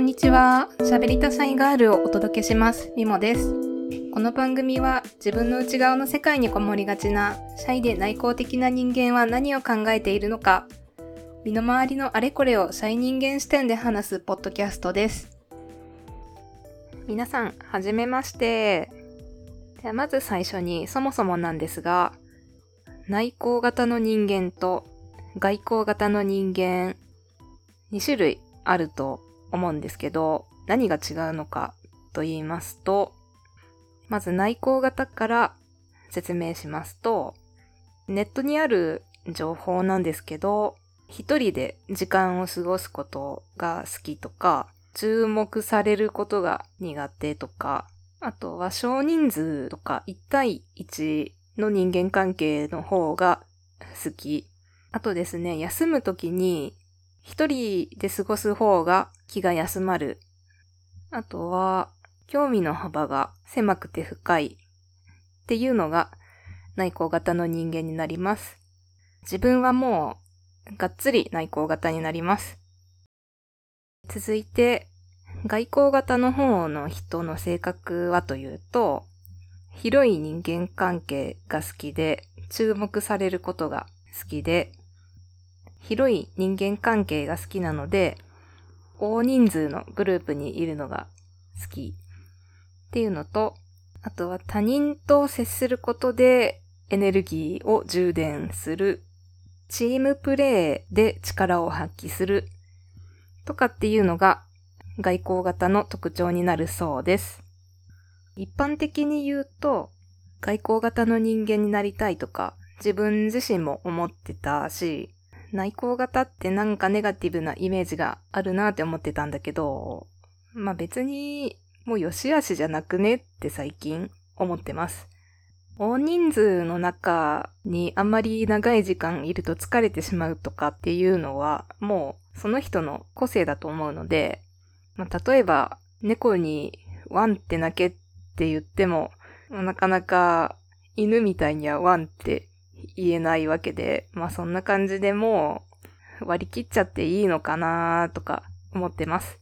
んにちは、喋りたシャイガールをお届けします。みもです。この番組は、自分の内側の世界にこもりがちな、シャイで内向的な人間は何を考えているのか、身の回りのあれこれをシャイ人間視点で話すポッドキャストです。皆さん、はじめまして。ではまず最初に、そもそもなんですが、内向型の人間と外向型の人間、2種類あると思うんですけど、何が違うのかと言いますと、まず内向型から説明しますと、ネットにある情報なんですけど、一人で時間を過ごすことが好きとか、注目されることが苦手とか、あとは少人数とか1対1の人間関係の方が好き。あとですね、休むときに一人で過ごす方が気が休まる。あとは、興味の幅が狭くて深いっていうのが内向型の人間になります。自分はもうがっつり内向型になります。続いて、外向型の方の人の性格はというと、広い人間関係が好きで、注目されることが好きで、広い人間関係が好きなので、大人数のグループにいるのが好きっていうのと、あとは他人と接することでエネルギーを充電する、チームプレーで力を発揮するとかっていうのが外交型の特徴になるそうです。一般的に言うと、外交型の人間になりたいとか、自分自身も思ってたし、内向型ってなんかネガティブなイメージがあるなって思ってたんだけど、まあ別にもう良し悪しじゃなくねって最近思ってます。大人数の中にあんまり長い時間いると疲れてしまうとかっていうのはもうその人の個性だと思うので、まあ、例えば猫にワンって鳴けって言ってもなかなか犬みたいにはワンって言えないわけで、まあそんな感じでもう割り切っちゃっていいのかなとか思ってます。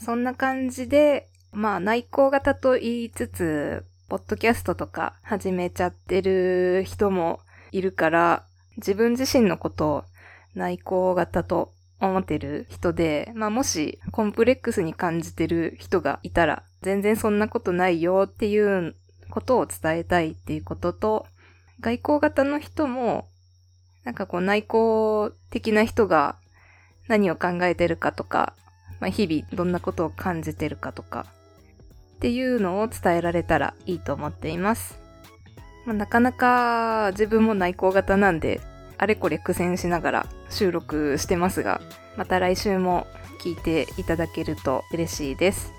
そんな感じで、まあ内向型と言いつつ、ポッドキャストとか始めちゃってる人もいるから、自分自身のことを内向型と思ってる人で、まあもしコンプレックスに感じてる人がいたら、全然そんなことないよっていうことを伝えたいっていうことと、外交型の人も、なんかこう内向的な人が何を考えてるかとか、まあ、日々どんなことを感じてるかとか、っていうのを伝えられたらいいと思っています。まあ、なかなか自分も内向型なんで、あれこれ苦戦しながら収録してますが、また来週も聞いていただけると嬉しいです。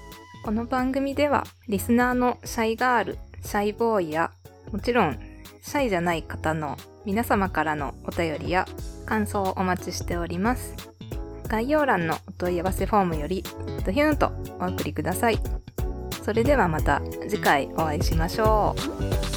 この番組では、リスナーのシャイガール、シャイボーイや、もちろんシャイじゃない方の皆様からのお便りや感想をお待ちしております。概要欄のお問い合わせフォームよりドヒュンとお送りください。それではまた次回お会いしましょう。